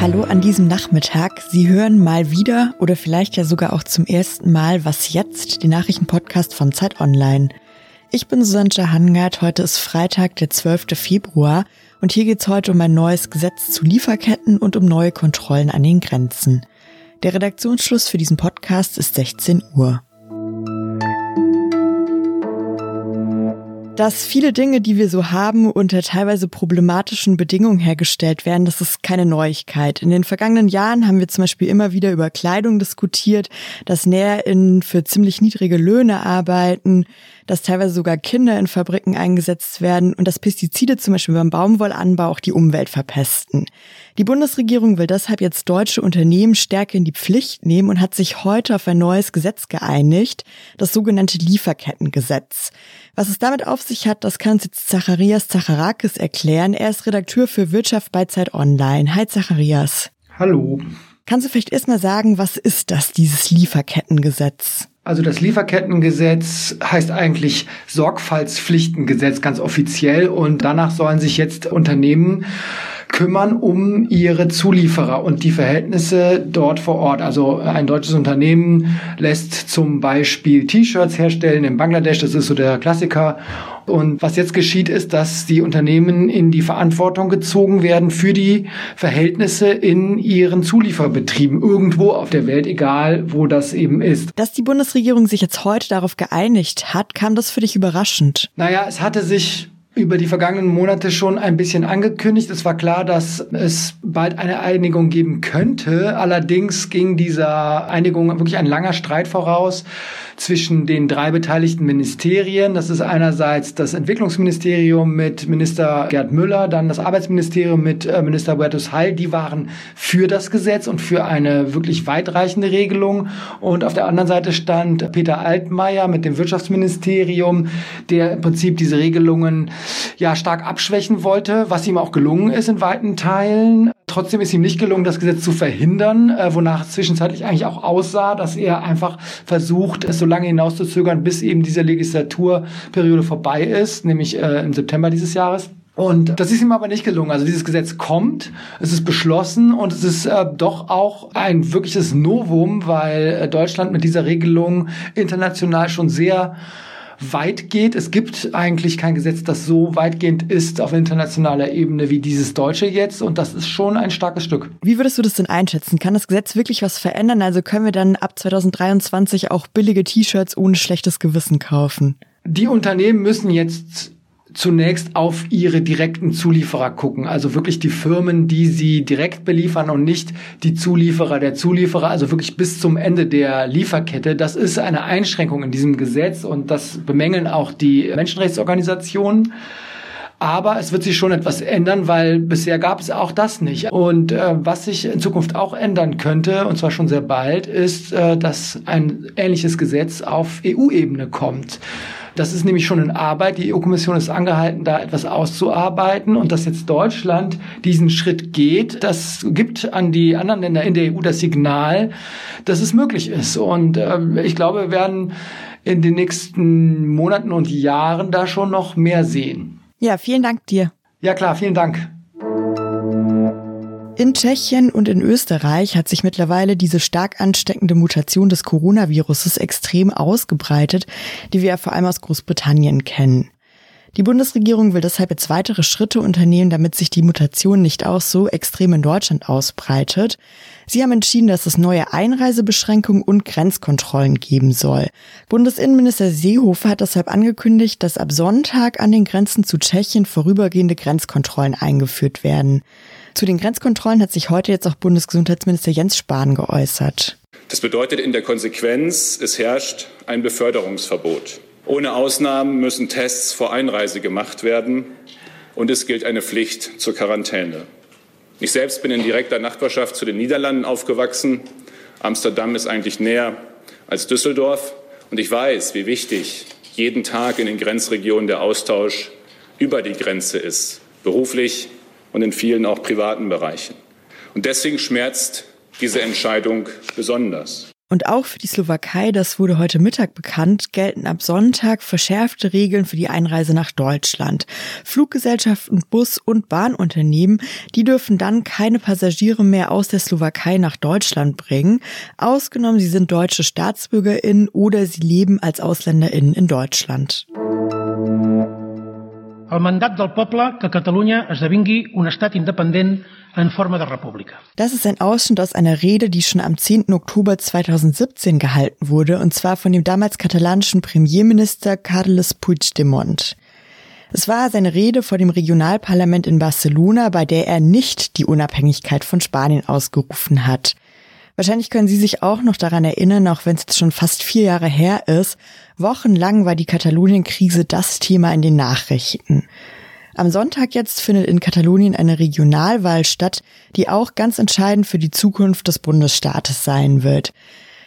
Hallo an diesem Nachmittag. Sie hören mal wieder oder vielleicht ja sogar auch zum ersten Mal Was jetzt, den Nachrichtenpodcast von Zeit Online. Ich bin Susanne Hangard. Heute ist Freitag, der 12. Februar und hier geht's heute um ein neues Gesetz zu Lieferketten und um neue Kontrollen an den Grenzen. Der Redaktionsschluss für diesen Podcast ist 16 Uhr. Dass viele Dinge, die wir so haben, unter teilweise problematischen Bedingungen hergestellt werden, das ist keine Neuigkeit. In den vergangenen Jahren haben wir zum Beispiel immer wieder über Kleidung diskutiert, dass NäherInnen für ziemlich niedrige Löhne arbeiten, dass teilweise sogar Kinder in Fabriken eingesetzt werden und dass Pestizide zum Beispiel beim Baumwollanbau auch die Umwelt verpesten. Die Bundesregierung will deshalb jetzt deutsche Unternehmen stärker in die Pflicht nehmen und hat sich heute auf ein neues Gesetz geeinigt, das sogenannte Lieferkettengesetz. Was es damit auf sich hat, das kann jetzt Zacharias Zacharakis erklären. Er ist Redakteur für Wirtschaft bei Zeit Online. Hi Zacharias. Hallo. Kannst du vielleicht erstmal sagen, was ist das, dieses Lieferkettengesetz? Also das Lieferkettengesetz heißt eigentlich Sorgfaltspflichtengesetz ganz offiziell und danach sollen sich jetzt Unternehmen kümmern um ihre Zulieferer und die Verhältnisse dort vor Ort. Also ein deutsches Unternehmen lässt zum Beispiel T-Shirts herstellen in Bangladesch, das ist so der Klassiker. Und was jetzt geschieht, ist, dass die Unternehmen in die Verantwortung gezogen werden für die Verhältnisse in ihren Zulieferbetrieben irgendwo auf der Welt, egal wo das eben ist. Dass die Bundesregierung sich jetzt heute darauf geeinigt hat, kam das für dich überraschend? Naja, es hatte sich über die vergangenen Monate schon ein bisschen angekündigt. Es war klar, dass es bald eine Einigung geben könnte. Allerdings ging dieser Einigung wirklich ein langer Streit voraus zwischen den drei beteiligten Ministerien. Das ist einerseits das Entwicklungsministerium mit Minister Gerd Müller, dann das Arbeitsministerium mit äh, Minister Huertus Heil. Die waren für das Gesetz und für eine wirklich weitreichende Regelung. Und auf der anderen Seite stand Peter Altmaier mit dem Wirtschaftsministerium, der im Prinzip diese Regelungen ja stark abschwächen wollte, was ihm auch gelungen ist in weiten Teilen. Trotzdem ist ihm nicht gelungen, das Gesetz zu verhindern, äh, wonach es zwischenzeitlich eigentlich auch aussah, dass er einfach versucht, es so lange hinauszuzögern, bis eben diese Legislaturperiode vorbei ist, nämlich äh, im September dieses Jahres. Und das ist ihm aber nicht gelungen. Also dieses Gesetz kommt, es ist beschlossen und es ist äh, doch auch ein wirkliches Novum, weil äh, Deutschland mit dieser Regelung international schon sehr weit geht. Es gibt eigentlich kein Gesetz, das so weitgehend ist auf internationaler Ebene wie dieses deutsche jetzt. Und das ist schon ein starkes Stück. Wie würdest du das denn einschätzen? Kann das Gesetz wirklich was verändern? Also können wir dann ab 2023 auch billige T-Shirts ohne schlechtes Gewissen kaufen? Die Unternehmen müssen jetzt zunächst auf ihre direkten Zulieferer gucken, also wirklich die Firmen, die sie direkt beliefern und nicht die Zulieferer der Zulieferer, also wirklich bis zum Ende der Lieferkette. Das ist eine Einschränkung in diesem Gesetz und das bemängeln auch die Menschenrechtsorganisationen. Aber es wird sich schon etwas ändern, weil bisher gab es auch das nicht. Und äh, was sich in Zukunft auch ändern könnte, und zwar schon sehr bald, ist, äh, dass ein ähnliches Gesetz auf EU-Ebene kommt. Das ist nämlich schon in Arbeit. Die EU-Kommission ist angehalten, da etwas auszuarbeiten und dass jetzt Deutschland diesen Schritt geht, das gibt an die anderen Länder in der EU das Signal, dass es möglich ist. Und äh, ich glaube, wir werden in den nächsten Monaten und Jahren da schon noch mehr sehen. Ja, vielen Dank dir. Ja klar, vielen Dank. In Tschechien und in Österreich hat sich mittlerweile diese stark ansteckende Mutation des Coronaviruses extrem ausgebreitet, die wir ja vor allem aus Großbritannien kennen. Die Bundesregierung will deshalb jetzt weitere Schritte unternehmen, damit sich die Mutation nicht auch so extrem in Deutschland ausbreitet. Sie haben entschieden, dass es neue Einreisebeschränkungen und Grenzkontrollen geben soll. Bundesinnenminister Seehofer hat deshalb angekündigt, dass ab Sonntag an den Grenzen zu Tschechien vorübergehende Grenzkontrollen eingeführt werden. Zu den Grenzkontrollen hat sich heute jetzt auch Bundesgesundheitsminister Jens Spahn geäußert. Das bedeutet in der Konsequenz, es herrscht ein Beförderungsverbot. Ohne Ausnahmen müssen Tests vor Einreise gemacht werden und es gilt eine Pflicht zur Quarantäne. Ich selbst bin in direkter Nachbarschaft zu den Niederlanden aufgewachsen. Amsterdam ist eigentlich näher als Düsseldorf und ich weiß, wie wichtig jeden Tag in den Grenzregionen der Austausch über die Grenze ist, beruflich, und in vielen auch privaten Bereichen. Und deswegen schmerzt diese Entscheidung besonders. Und auch für die Slowakei, das wurde heute Mittag bekannt, gelten ab Sonntag verschärfte Regeln für die Einreise nach Deutschland. Fluggesellschaften, Bus- und Bahnunternehmen, die dürfen dann keine Passagiere mehr aus der Slowakei nach Deutschland bringen. Ausgenommen, sie sind deutsche StaatsbürgerInnen oder sie leben als AusländerInnen in Deutschland. El mandat del poble que Catalunya esdevingui un estat independent in Form der Republik. Das ist ein Ausschnitt aus einer Rede, die schon am 10. Oktober 2017 gehalten wurde, und zwar von dem damals katalanischen Premierminister Carles Puigdemont. Es war seine Rede vor dem Regionalparlament in Barcelona, bei der er nicht die Unabhängigkeit von Spanien ausgerufen hat. Wahrscheinlich können Sie sich auch noch daran erinnern, auch wenn es jetzt schon fast vier Jahre her ist. Wochenlang war die Katalonien-Krise das Thema in den Nachrichten. Am Sonntag jetzt findet in Katalonien eine Regionalwahl statt, die auch ganz entscheidend für die Zukunft des Bundesstaates sein wird.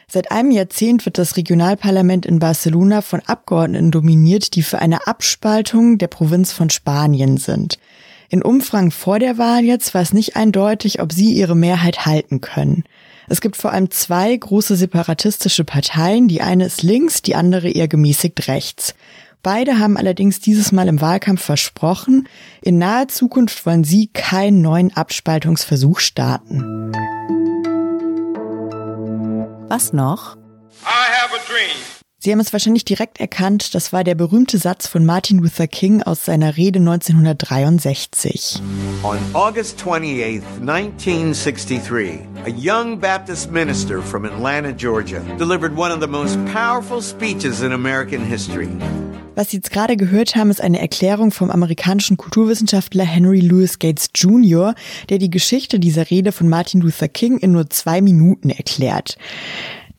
Seit einem Jahrzehnt wird das Regionalparlament in Barcelona von Abgeordneten dominiert, die für eine Abspaltung der Provinz von Spanien sind. In Umfragen vor der Wahl jetzt war es nicht eindeutig, ob sie ihre Mehrheit halten können. Es gibt vor allem zwei große separatistische Parteien, die eine ist links, die andere eher gemäßigt rechts. Beide haben allerdings dieses Mal im Wahlkampf versprochen, in naher Zukunft wollen sie keinen neuen Abspaltungsversuch starten. Was noch? Sie haben es wahrscheinlich direkt erkannt, das war der berühmte Satz von Martin Luther King aus seiner Rede 1963. On August 28, 1963, a young Baptist minister from Atlanta, Georgia, delivered one of the most powerful speeches in American history. Was Sie jetzt gerade gehört haben, ist eine Erklärung vom amerikanischen Kulturwissenschaftler Henry Louis Gates Jr., der die Geschichte dieser Rede von Martin Luther King in nur zwei Minuten erklärt.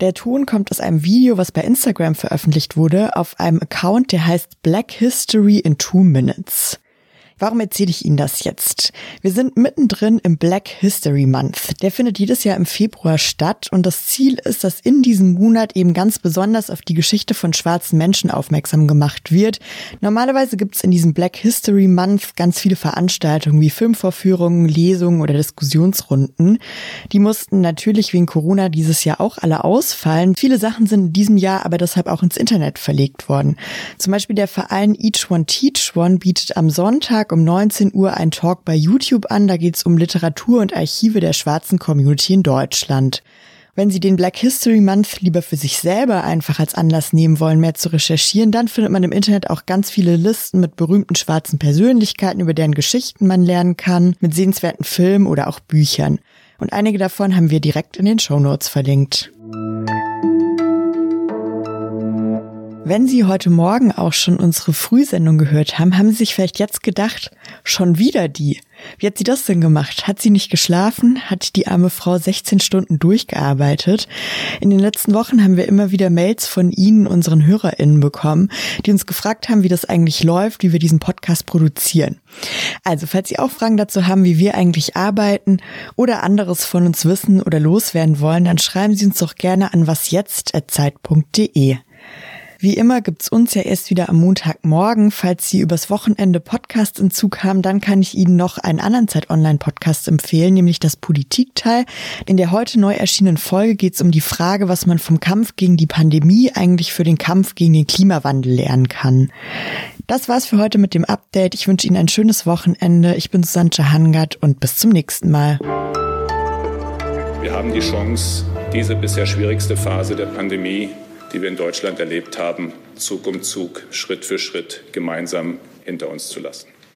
Der Ton kommt aus einem Video, was bei Instagram veröffentlicht wurde, auf einem Account, der heißt Black History in Two Minutes. Warum erzähle ich Ihnen das jetzt? Wir sind mittendrin im Black History Month. Der findet jedes Jahr im Februar statt und das Ziel ist, dass in diesem Monat eben ganz besonders auf die Geschichte von schwarzen Menschen aufmerksam gemacht wird. Normalerweise gibt es in diesem Black History Month ganz viele Veranstaltungen wie Filmvorführungen, Lesungen oder Diskussionsrunden. Die mussten natürlich wegen Corona dieses Jahr auch alle ausfallen. Viele Sachen sind in diesem Jahr aber deshalb auch ins Internet verlegt worden. Zum Beispiel der Verein Each One Teach One bietet am Sonntag Sonntag um 19 Uhr ein Talk bei YouTube an. Da geht es um Literatur und Archive der schwarzen Community in Deutschland. Wenn Sie den Black History Month lieber für sich selber einfach als Anlass nehmen wollen, mehr zu recherchieren, dann findet man im Internet auch ganz viele Listen mit berühmten schwarzen Persönlichkeiten, über deren Geschichten man lernen kann, mit sehenswerten Filmen oder auch Büchern. Und einige davon haben wir direkt in den Show Notes verlinkt. Wenn Sie heute Morgen auch schon unsere Frühsendung gehört haben, haben Sie sich vielleicht jetzt gedacht, schon wieder die. Wie hat sie das denn gemacht? Hat sie nicht geschlafen? Hat die arme Frau 16 Stunden durchgearbeitet? In den letzten Wochen haben wir immer wieder Mails von Ihnen, unseren HörerInnen bekommen, die uns gefragt haben, wie das eigentlich läuft, wie wir diesen Podcast produzieren. Also, falls Sie auch Fragen dazu haben, wie wir eigentlich arbeiten oder anderes von uns wissen oder loswerden wollen, dann schreiben Sie uns doch gerne an wasjetzt.zeit.de. Wie immer gibt's uns ja erst wieder am Montagmorgen. Falls Sie übers Wochenende Podcast in Zug haben, dann kann ich Ihnen noch einen anderen Zeit-Online-Podcast empfehlen, nämlich das Politikteil. In der heute neu erschienenen Folge geht's um die Frage, was man vom Kampf gegen die Pandemie eigentlich für den Kampf gegen den Klimawandel lernen kann. Das war's für heute mit dem Update. Ich wünsche Ihnen ein schönes Wochenende. Ich bin Susanne Hangard und bis zum nächsten Mal. Wir haben die Chance, diese bisher schwierigste Phase der Pandemie die wir in Deutschland erlebt haben, Zug um Zug, Schritt für Schritt gemeinsam hinter uns zu lassen.